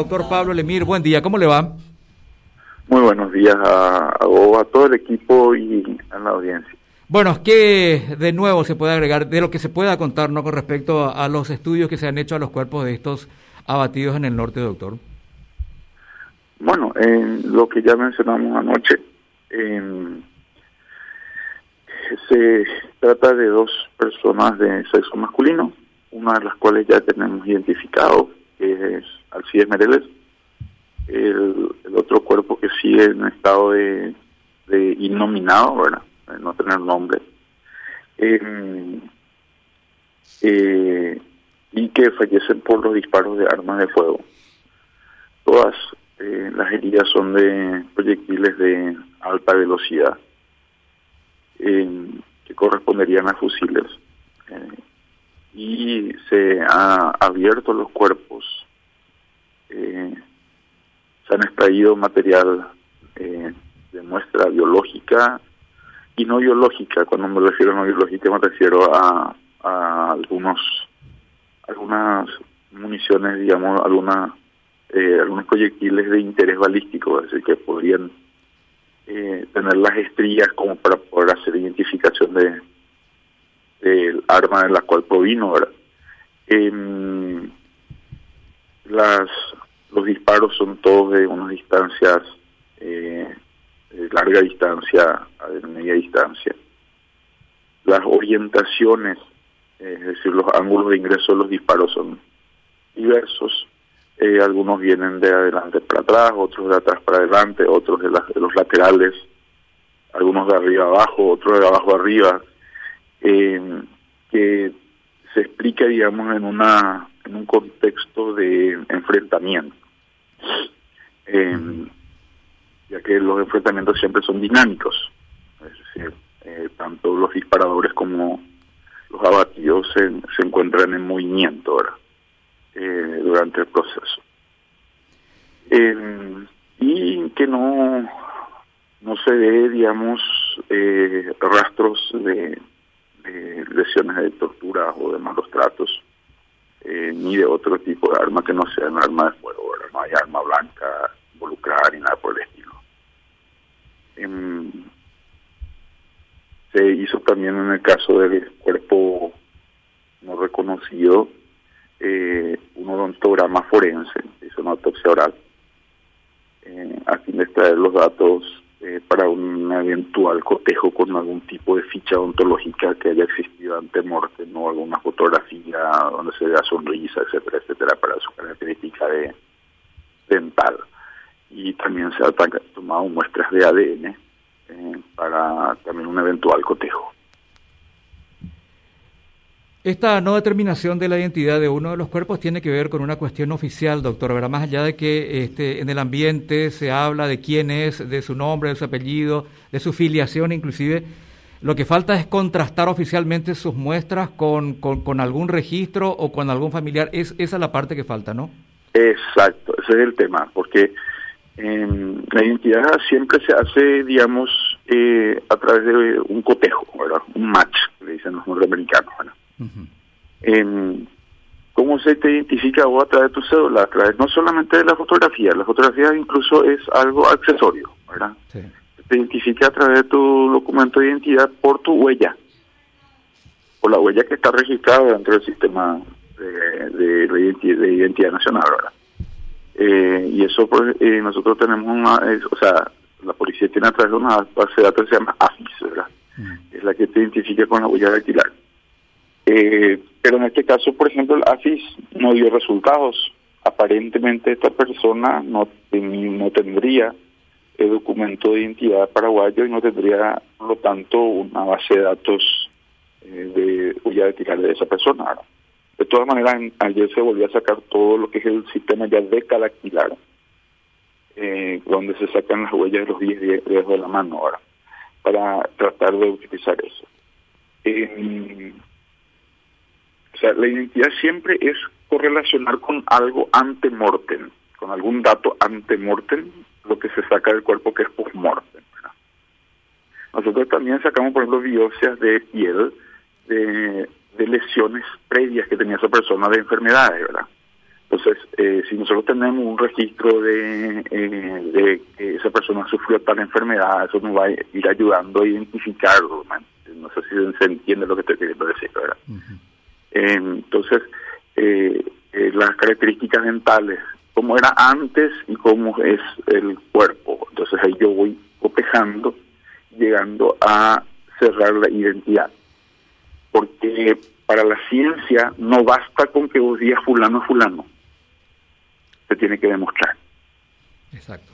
doctor Pablo Lemir. Buen día, ¿cómo le va? Muy buenos días a, a, a todo el equipo y a la audiencia. Bueno, ¿qué de nuevo se puede agregar de lo que se pueda contar ¿no? con respecto a, a, los estudios que se han hecho a los cuerpos de estos abatidos en el norte, doctor? Bueno, eh, lo que ya mencionamos anoche, eh, se trata de dos personas de sexo masculino, una de las cuales ya tenemos identificado, que es Alcides Mereles, el, otro cuerpo que sigue en estado de, innominado, ¿verdad? De no tener nombre, eh, eh, y que fallecen por los disparos de armas de fuego. Todas eh, las heridas son de proyectiles de alta velocidad que corresponderían a fusiles. y se ha abierto los cuerpos eh, se han extraído material eh, de muestra biológica y no biológica. Cuando me refiero a no biológica me refiero a, algunos algunas municiones, digamos, alguna, eh, algunos proyectiles de interés balístico, es decir, que podrían eh, tener las estrías como para poder hacer identificación de del arma en la cual provino. ¿verdad? Eh, las los disparos son todos de unas distancias eh, de larga distancia a de media distancia. Las orientaciones, es decir, los ángulos de ingreso de los disparos son diversos. Eh, algunos vienen de adelante para atrás, otros de atrás para adelante, otros de, de los laterales, algunos de arriba abajo, otros de abajo arriba, eh, que se explica, digamos, en una en un contexto de enfrentamiento, eh, ya que los enfrentamientos siempre son dinámicos, eh, tanto los disparadores como los abatidos se, se encuentran en movimiento ahora eh, durante el proceso. y que no no se ve, digamos, rastros de eh, lesiones de tortura o de malos tratos, eh, ni de otro tipo de arma que no sea un arma de fuego, ¿verdad? no hay arma blanca involucrada ni nada por el estilo. Eh, se hizo también en el caso del cuerpo no reconocido eh, un odontograma forense, hizo una autopsia oral, eh, a fin de extraer los datos eh, para un eventual cotejo con algún tipo de ficha ontológica que haya existido ante muerte, no alguna fotografía donde se vea sonrisa, etcétera, etcétera, para su característica de dental. Y también se han tomado muestras de ADN eh, para también un eventual cotejo. Esta no determinación de la identidad de uno de los cuerpos tiene que ver con una cuestión oficial, doctor. Verá, más allá de que este, en el ambiente se habla de quién es, de su nombre, de su apellido, de su filiación, inclusive, lo que falta es contrastar oficialmente sus muestras con, con, algún registro o con algún familiar. Es esa es la parte que falta, ¿no? Exacto, ese es el tema, porque eh, la identidad siempre se hace, digamos, eh, a través de un cotejo. Un match, le dicen los norteamericanos, ¿verdad? Uh -huh. eh, ¿Cómo se te identifica vos a través de tu cédula? A través no solamente de la fotografía, la fotografía incluso es algo accesorio, ¿verdad? Sí. Te identifica a través de tu documento de identidad por tu huella, por la huella que está registrada dentro del sistema de, de, de, identidad, de identidad, nacional, ¿verdad? Eh, y eso, pues, eh, nosotros tenemos una, es, o sea, la policía tiene a través de una base de datos que se llama AFIS, ¿verdad? Uh -huh. Es la que te identifica con la huella dactilar. Eh, pero en este caso, por ejemplo, el AFIS no dio resultados. Aparentemente esta persona no, no tendría el documento de identidad paraguayo y no tendría, por lo tanto, una base de datos eh, de huella dactilar de esa persona. De todas maneras, ayer se volvió a sacar todo lo que es el sistema ya de dactilar, eh, donde se sacan las huellas de los 10 dedos de la mano ahora, para tratar de utilizar eso. O sea, la identidad siempre es correlacionar con algo ante mortem, con algún dato ante mortem, lo que se saca del cuerpo que es post mortem. Nosotros también sacamos, por ejemplo, biopsias de piel de, lesiones previas que tenía esa persona de enfermedades, ¿verdad? Entonces, eh, si nosotros tenemos un registro de, eh, que esa persona sufrió tal enfermedad, eso nos va a ir ayudando a identificarlo. No sé si se entiende lo que estoy queriendo decir, ¿verdad? Eh, entonces, las características dentales, cómo era antes y cómo es el cuerpo. Entonces ahí yo voy copejando, llegando a cerrar la identidad. Porque para la ciencia no basta con que vos digas fulano fulano se tiene que demostrar. Exacto.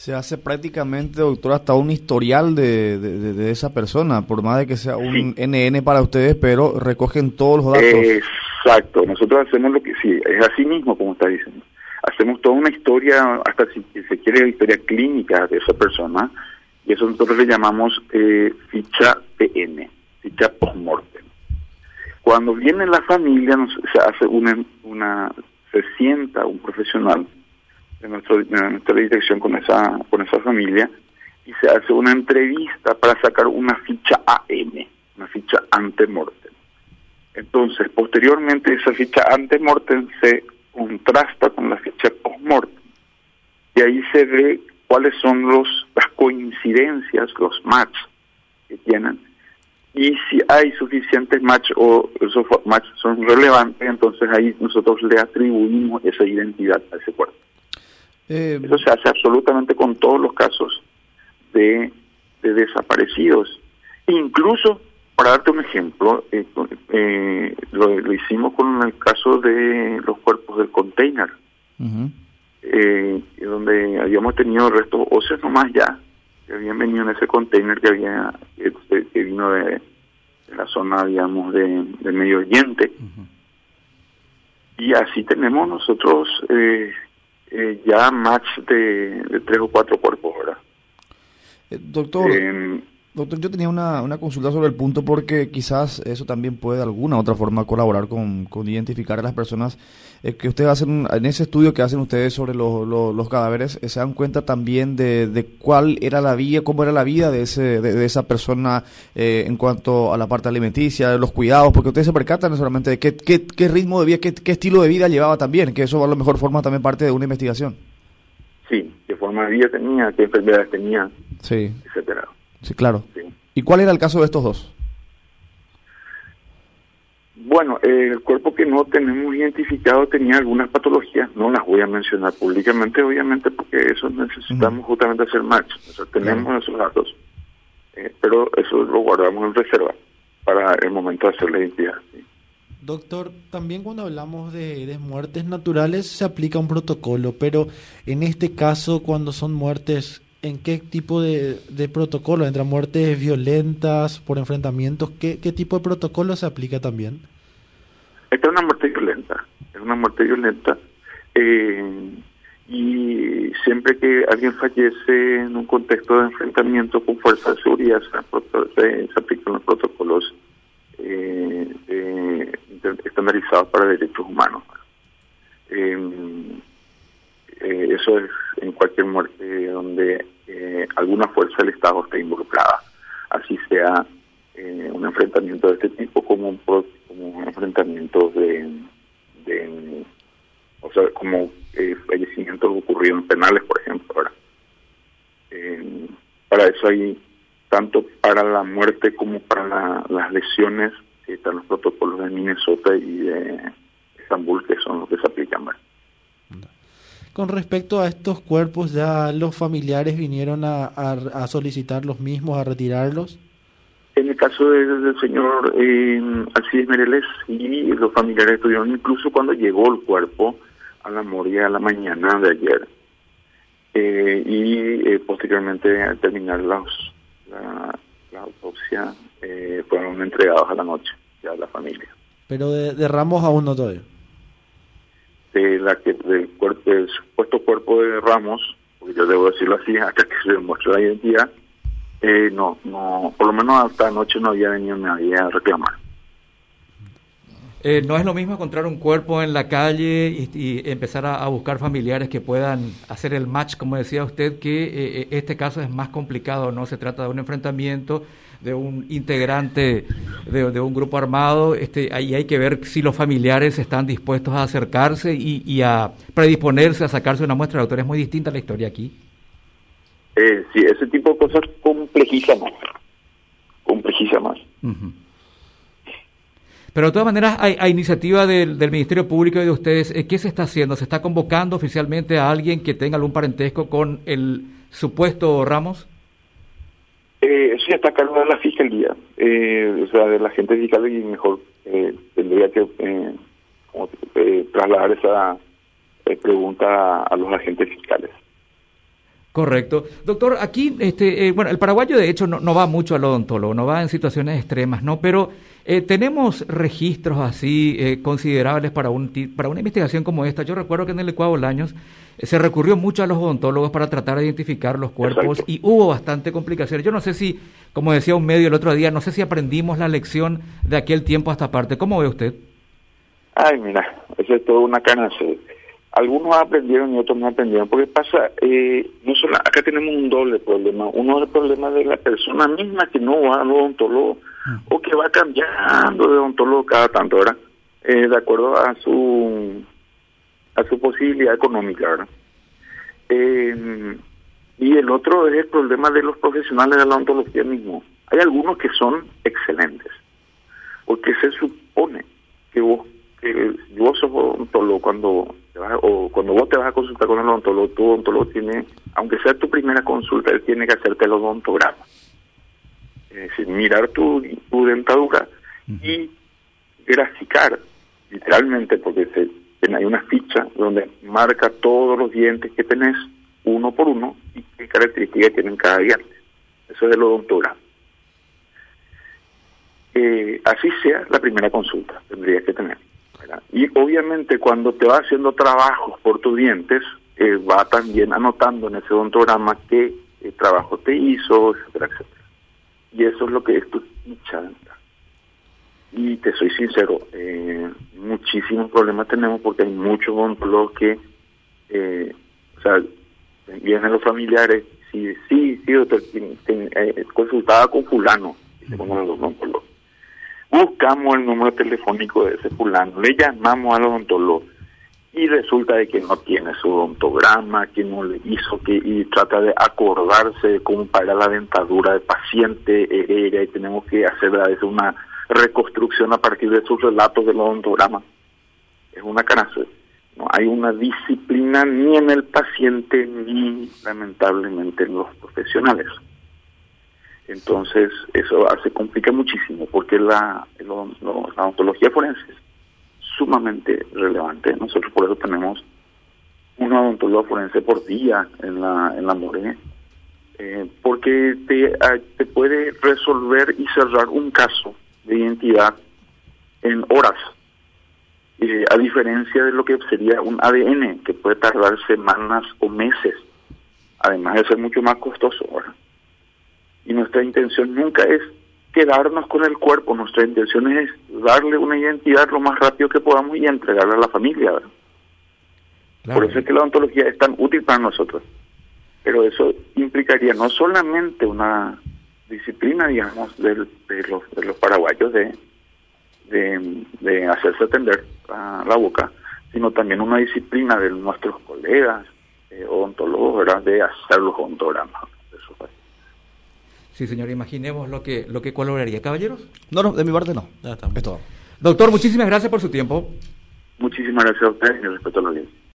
Se hace prácticamente, doctor, hasta un historial de, de, esa persona, por más de que sea un NN para ustedes, pero recogen todos los datos. Exacto, nosotros hacemos lo que sí, es así mismo como está diciendo. Hacemos toda una historia, hasta si se quiere, historia clínica de esa persona, y eso nosotros le llamamos eh, ficha PN, ficha postmortem. Cuando viene la familia, se hace una, una se sienta un profesional de, nuestro, nuestra dirección con esa, con esa familia y se hace una entrevista para sacar una ficha AM, una ficha antemortem. Entonces, posteriormente esa ficha antemortem se contrasta con la ficha postmortem y ahí se ve cuáles son los las coincidencias, los match que tienen y si hay suficientes match o esos match son relevantes, entonces ahí nosotros le atribuimos esa identidad a ese cuerpo. Eh, Eso se hace absolutamente con todos los casos de, desaparecidos. Incluso, para darte un ejemplo, eh, eh, lo, hicimos con el caso de los cuerpos del container, donde habíamos tenido restos óseos nomás ya, que habían venido en ese container que había este, que vino de, la zona digamos de, Medio Oriente. Y así tenemos nosotros eh, ya match de, tres o cuatro cuerpos verdad eh, doctor. Em, Doctor, yo tenía una, una, consulta sobre el punto porque quizás eso también puede de alguna u otra forma colaborar con, con identificar a las personas eh, que ustedes hacen, en ese estudio que hacen ustedes sobre los cadáveres, eh, se dan cuenta también de, de, cuál era la vida, cómo era la vida de, ese, de, esa persona eh, en cuanto a la parte alimenticia, de los cuidados, porque ustedes se percatan solamente de qué, qué, qué ritmo de vida, qué, qué estilo de vida llevaba también, que eso a lo mejor forma también parte de una investigación. Sí, qué forma de vida tenía, qué enfermedades tenía, sí. etcétera. Sí, claro. ¿Y cuál era el caso de estos dos? Bueno, el cuerpo que no tenemos identificado tenía algunas patologías, no las voy a mencionar públicamente, obviamente, porque eso necesitamos justamente hacer match. tenemos esos datos, eh, pero eso lo guardamos en reserva para el momento de hacer la identidad. Doctor, también cuando hablamos de, de, muertes naturales se aplica un protocolo, pero en este caso, cuando son muertes en qué tipo de, de protocolo, entre muertes violentas, por enfrentamientos, ¿qué, tipo de protocolo se aplica también? Esta es una muerte violenta, es una muerte violenta. Eh, y siempre que alguien fallece en un contexto de enfrentamiento con fuerzas de seguridad, se, aplican los protocolos eh, estandarizados para derechos humanos. Eh, eso es en cualquier muerte donde eh, alguna fuerza del Estado esté involucrada, así sea eh, un enfrentamiento de este tipo como, como enfrentamientos de, o sea, como eh, fallecimientos ocurridos en penales, por ejemplo. ahora para eso hay, tanto para la muerte como para las lesiones, están los protocolos de Minnesota y de Estambul, que son los que se aplican. Con respecto a estos cuerpos, ¿ya los familiares vinieron a, a, solicitar los mismos, a retirarlos? En el caso del, señor eh, Alcides Mereles, y los familiares estuvieron incluso cuando llegó el cuerpo a la moria a la mañana de ayer. Eh, y eh, posteriormente, al terminar la, autopsia, eh, fueron entregados a la noche ya a la familia. Pero de, de Ramos aún no todavía de la que del cuerpo del supuesto cuerpo de Ramos yo debo decirlo así hasta que se demuestre la identidad eh, no no por lo menos hasta anoche no había venido nadie a reclamar. Eh, no es lo mismo encontrar un cuerpo en la calle y, empezar a, buscar familiares que puedan hacer el match, como decía usted, que eh, este caso es más complicado, no se trata de un enfrentamiento de un integrante de, un grupo armado, este, ahí hay que ver si los familiares están dispuestos a acercarse y, a predisponerse a sacarse una muestra de autor. Es muy distinta la historia aquí. Eh, sí, ese tipo de cosas complejiza más. Complejiza más. Pero de todas maneras, hay, iniciativa del, Ministerio Público y de ustedes, eh, ¿qué se está haciendo? ¿Se está convocando oficialmente a alguien que tenga algún parentesco con el supuesto Ramos? Eh, sí, está a cargo de la fiscalía, eh, o sea, de la gente fiscal y mejor eh, tendría que eh, trasladar esa pregunta a los agentes fiscales. Correcto. Doctor, aquí, este, eh, bueno, el paraguayo de hecho no, va mucho al odontólogo, no va en situaciones extremas, ¿no? Pero eh, tenemos registros así eh, considerables para, un, para una investigación como esta. Yo recuerdo que en el Ecuador años se recurrió mucho a los odontólogos para tratar de identificar los cuerpos y hubo bastante complicaciones. Yo no sé si, como decía un medio el otro día, no sé si aprendimos la lección de aquel tiempo hasta parte. ¿Cómo ve usted? Ay, mira, eso es todo una cana algunos aprendieron y otros no aprendieron. Porque pasa, eh, no solo, acá tenemos un doble problema. Uno es el problema de la persona misma que no va al odontólogo o que va cambiando de odontólogo cada tanto, ¿verdad? Eh, de acuerdo a su a su posibilidad económica, ¿verdad? Eh, y el otro es el problema de los profesionales de la odontología mismo. Hay algunos que son excelentes, porque se supone que vos, que vos sos odontólogo cuando o cuando vos te vas a consultar con el odontólogo, tu odontólogo tiene, aunque sea tu primera consulta, él tiene que hacerte el odontograma. Es decir, mirar tu, tu dentadura y graficar, literalmente, porque se, hay una ficha donde marca todos los dientes que tenés, uno por uno, y qué características tienen cada diente. Eso es el odontograma. Eh, así sea la primera consulta, tendría que tener. Y obviamente cuando te va haciendo trabajos por tus dientes, eh, va también anotando en ese odontograma qué trabajo te hizo, etcétera, etcétera. Y eso es lo que es tu ficha Y te soy sincero, eh, muchísimos problemas tenemos porque hay muchos odontólogos que, eh, o sea, vienen los familiares, sí, sí, sí, doctor, consultaba con fulano, con los odontólogos buscamos el número telefónico de ese fulano, le llamamos al odontólogo y resulta de que no tiene su odontograma, que no le hizo, que y trata de acordarse de cómo pagar la dentadura del paciente hereda y tenemos que hacer a una reconstrucción a partir de sus relatos del odontograma. Es una canaza. No hay una disciplina ni en el paciente ni lamentablemente en los profesionales. Entonces, eso se complica muchísimo porque la, la ontología forense es sumamente relevante. Nosotros por eso tenemos un odontólogo forense por día en la, en la More, eh, porque te, te puede resolver y cerrar un caso de identidad en horas, eh, a diferencia de lo que sería un ADN, que puede tardar semanas o meses, además de ser mucho más costoso. ¿verdad? Y nuestra intención nunca es quedarnos con el cuerpo, nuestra intención es darle una identidad lo más rápido que podamos y entregarla a la familia. Por eso es que la odontología es tan útil para nosotros. Pero eso implicaría no solamente una disciplina, digamos, de, los, de los paraguayos de, de, hacerse atender a la boca, sino también una disciplina de nuestros colegas eh, odontólogos, ¿verdad? de hacer los odontogramas. Sí, señor, imaginemos lo que, lo que colaboraría. ¿Caballeros? No, no, de mi parte no. Doctor, muchísimas gracias por su tiempo. Muchísimas gracias a usted y respeto a la audiencia.